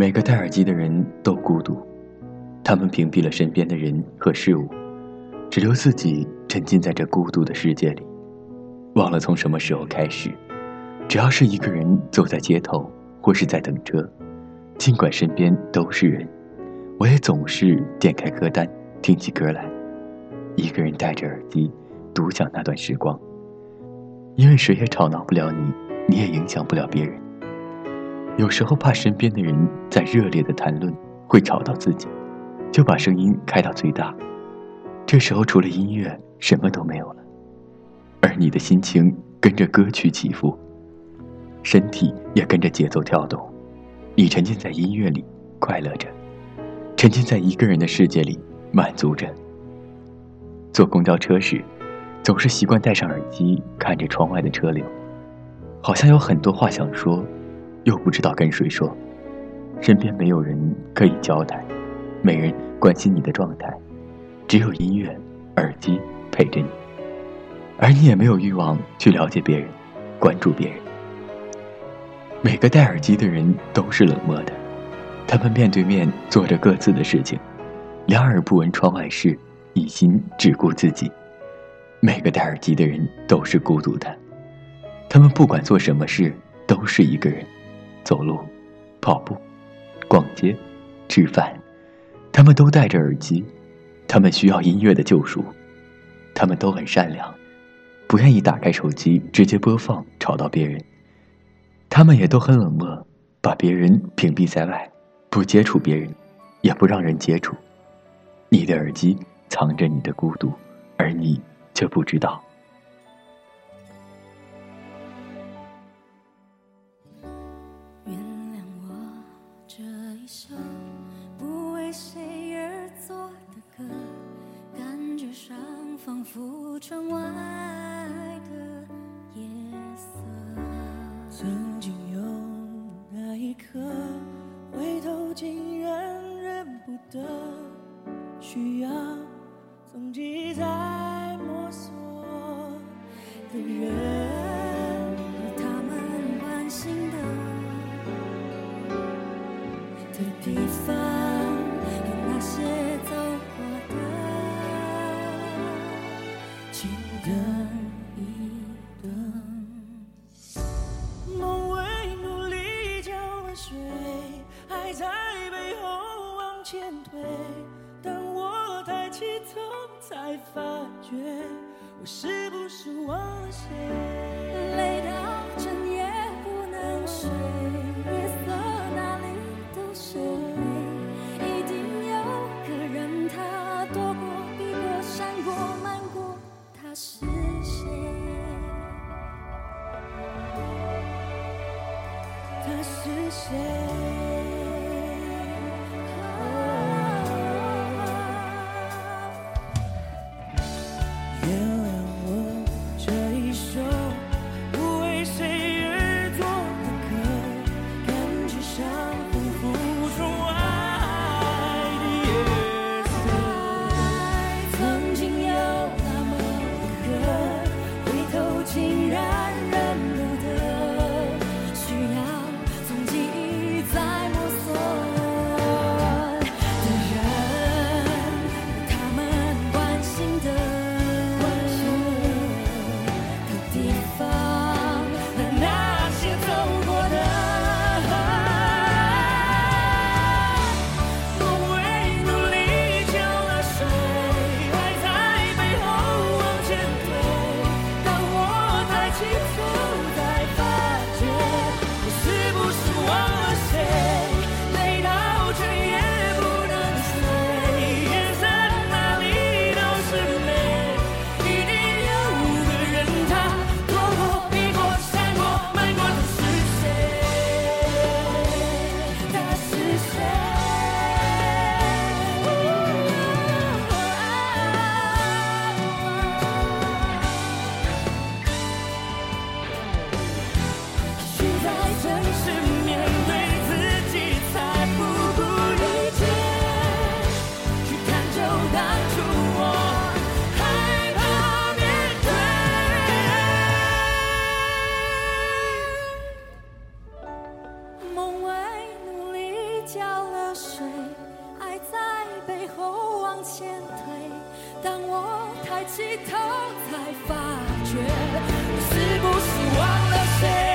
每个戴耳机的人都孤独，他们屏蔽了身边的人和事物，只留自己沉浸在这孤独的世界里，忘了从什么时候开始，只要是一个人走在街头或是在等车，尽管身边都是人，我也总是点开歌单，听起歌来，一个人戴着耳机，独享那段时光。因为谁也吵闹不了你，你也影响不了别人。有时候怕身边的人在热烈的谈论会吵到自己，就把声音开到最大。这时候除了音乐什么都没有了，而你的心情跟着歌曲起伏，身体也跟着节奏跳动。你沉浸在音乐里快乐着，沉浸在一个人的世界里满足着。坐公交车时，总是习惯戴上耳机看着窗外的车流，好像有很多话想说。又不知道跟谁说，身边没有人可以交代，没人关心你的状态，只有音乐、耳机陪着你，而你也没有欲望去了解别人、关注别人。每个戴耳机的人都是冷漠的，他们面对面做着各自的事情，两耳不闻窗外事，一心只顾自己。每个戴耳机的人都是孤独的，他们不管做什么事都是一个人。走路、跑步、逛街、吃饭，他们都戴着耳机，他们需要音乐的救赎，他们都很善良，不愿意打开手机直接播放吵到别人，他们也都很冷漠，把别人屏蔽在外，不接触别人，也不让人接触。你的耳机藏着你的孤独，而你却不知道。的地方和那些走过的请等一等梦为努力浇了水爱在背后往前推。当我抬起头才发觉我是不是忘了谁？累到整夜不能睡。些。抬起头，才发觉，是不是忘了谁？